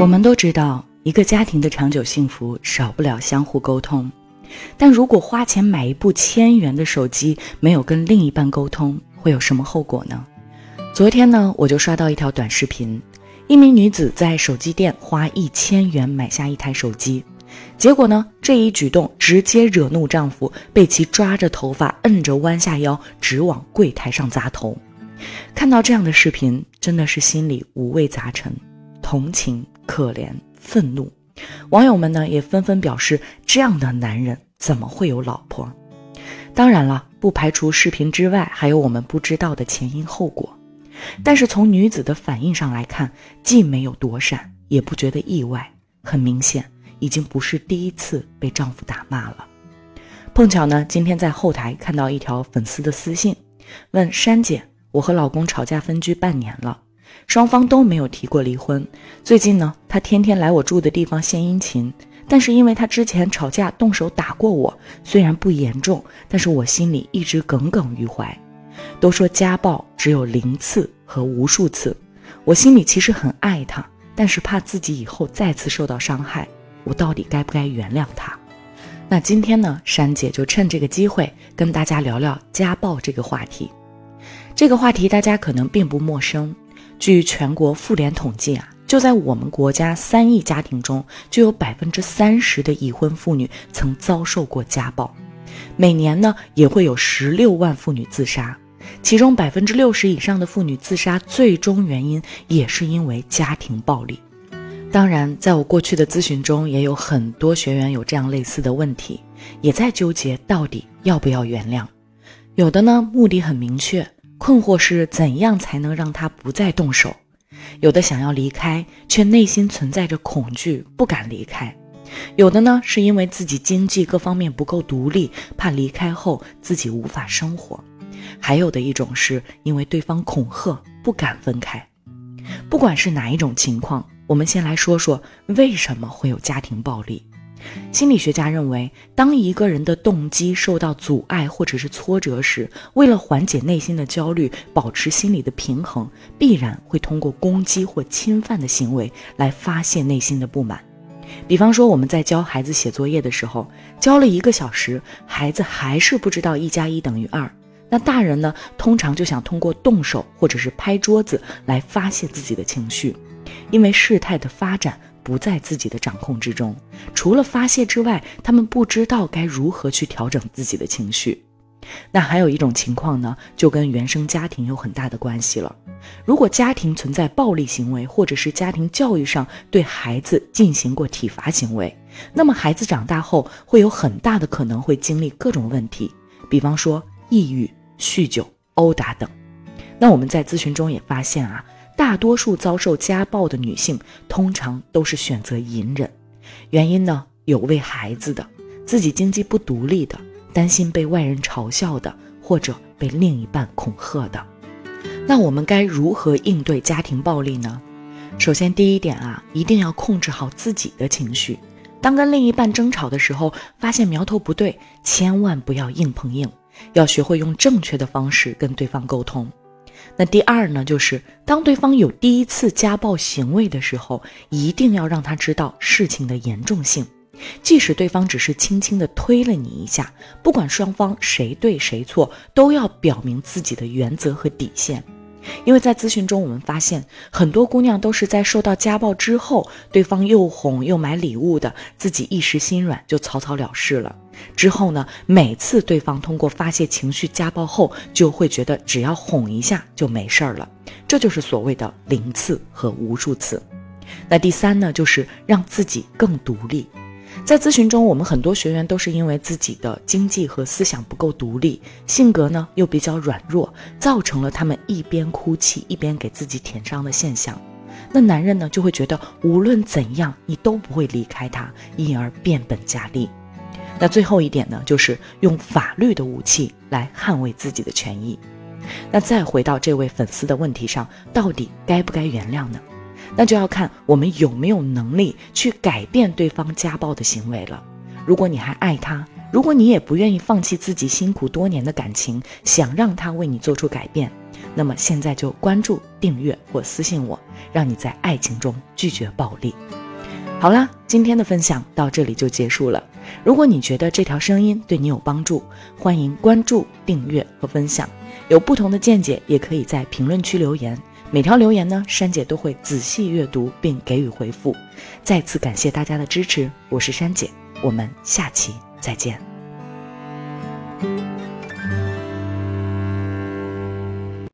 我们都知道，一个家庭的长久幸福少不了相互沟通。但如果花钱买一部千元的手机，没有跟另一半沟通，会有什么后果呢？昨天呢，我就刷到一条短视频，一名女子在手机店花一千元买下一台手机，结果呢，这一举动直接惹怒丈夫，被其抓着头发，摁着弯下腰，直往柜台上砸头。看到这样的视频，真的是心里五味杂陈，同情、可怜、愤怒。网友们呢也纷纷表示，这样的男人怎么会有老婆？当然了，不排除视频之外还有我们不知道的前因后果。但是从女子的反应上来看，既没有躲闪，也不觉得意外。很明显，已经不是第一次被丈夫打骂了。碰巧呢，今天在后台看到一条粉丝的私信，问珊姐。我和老公吵架分居半年了，双方都没有提过离婚。最近呢，他天天来我住的地方献殷勤，但是因为他之前吵架动手打过我，虽然不严重，但是我心里一直耿耿于怀。都说家暴只有零次和无数次，我心里其实很爱他，但是怕自己以后再次受到伤害，我到底该不该原谅他？那今天呢，珊姐就趁这个机会跟大家聊聊家暴这个话题。这个话题大家可能并不陌生。据全国妇联统计啊，就在我们国家三亿家庭中，就有百分之三十的已婚妇女曾遭受过家暴。每年呢，也会有十六万妇女自杀，其中百分之六十以上的妇女自杀最终原因也是因为家庭暴力。当然，在我过去的咨询中，也有很多学员有这样类似的问题，也在纠结到底要不要原谅。有的呢，目的很明确。困惑是怎样才能让他不再动手？有的想要离开，却内心存在着恐惧，不敢离开；有的呢，是因为自己经济各方面不够独立，怕离开后自己无法生活；还有的一种是因为对方恐吓，不敢分开。不管是哪一种情况，我们先来说说为什么会有家庭暴力。心理学家认为，当一个人的动机受到阻碍或者是挫折时，为了缓解内心的焦虑，保持心理的平衡，必然会通过攻击或侵犯的行为来发泄内心的不满。比方说，我们在教孩子写作业的时候，教了一个小时，孩子还是不知道一加一等于二，那大人呢，通常就想通过动手或者是拍桌子来发泄自己的情绪，因为事态的发展。不在自己的掌控之中，除了发泄之外，他们不知道该如何去调整自己的情绪。那还有一种情况呢，就跟原生家庭有很大的关系了。如果家庭存在暴力行为，或者是家庭教育上对孩子进行过体罚行为，那么孩子长大后会有很大的可能会经历各种问题，比方说抑郁、酗酒、殴打等。那我们在咨询中也发现啊。大多数遭受家暴的女性，通常都是选择隐忍，原因呢有为孩子的，自己经济不独立的，担心被外人嘲笑的，或者被另一半恐吓的。那我们该如何应对家庭暴力呢？首先，第一点啊，一定要控制好自己的情绪。当跟另一半争吵的时候，发现苗头不对，千万不要硬碰硬，要学会用正确的方式跟对方沟通。那第二呢，就是当对方有第一次家暴行为的时候，一定要让他知道事情的严重性。即使对方只是轻轻地推了你一下，不管双方谁对谁错，都要表明自己的原则和底线。因为在咨询中，我们发现很多姑娘都是在受到家暴之后，对方又哄又买礼物的，自己一时心软就草草了事了。之后呢，每次对方通过发泄情绪家暴后，就会觉得只要哄一下就没事儿了。这就是所谓的零次和无数次。那第三呢，就是让自己更独立。在咨询中，我们很多学员都是因为自己的经济和思想不够独立，性格呢又比较软弱，造成了他们一边哭泣一边给自己舔伤的现象。那男人呢就会觉得无论怎样你都不会离开他，因而变本加厉。那最后一点呢，就是用法律的武器来捍卫自己的权益。那再回到这位粉丝的问题上，到底该不该原谅呢？那就要看我们有没有能力去改变对方家暴的行为了。如果你还爱他，如果你也不愿意放弃自己辛苦多年的感情，想让他为你做出改变，那么现在就关注、订阅或私信我，让你在爱情中拒绝暴力。好啦，今天的分享到这里就结束了。如果你觉得这条声音对你有帮助，欢迎关注、订阅和分享。有不同的见解，也可以在评论区留言。每条留言呢，珊姐都会仔细阅读并给予回复。再次感谢大家的支持，我是珊姐，我们下期再见。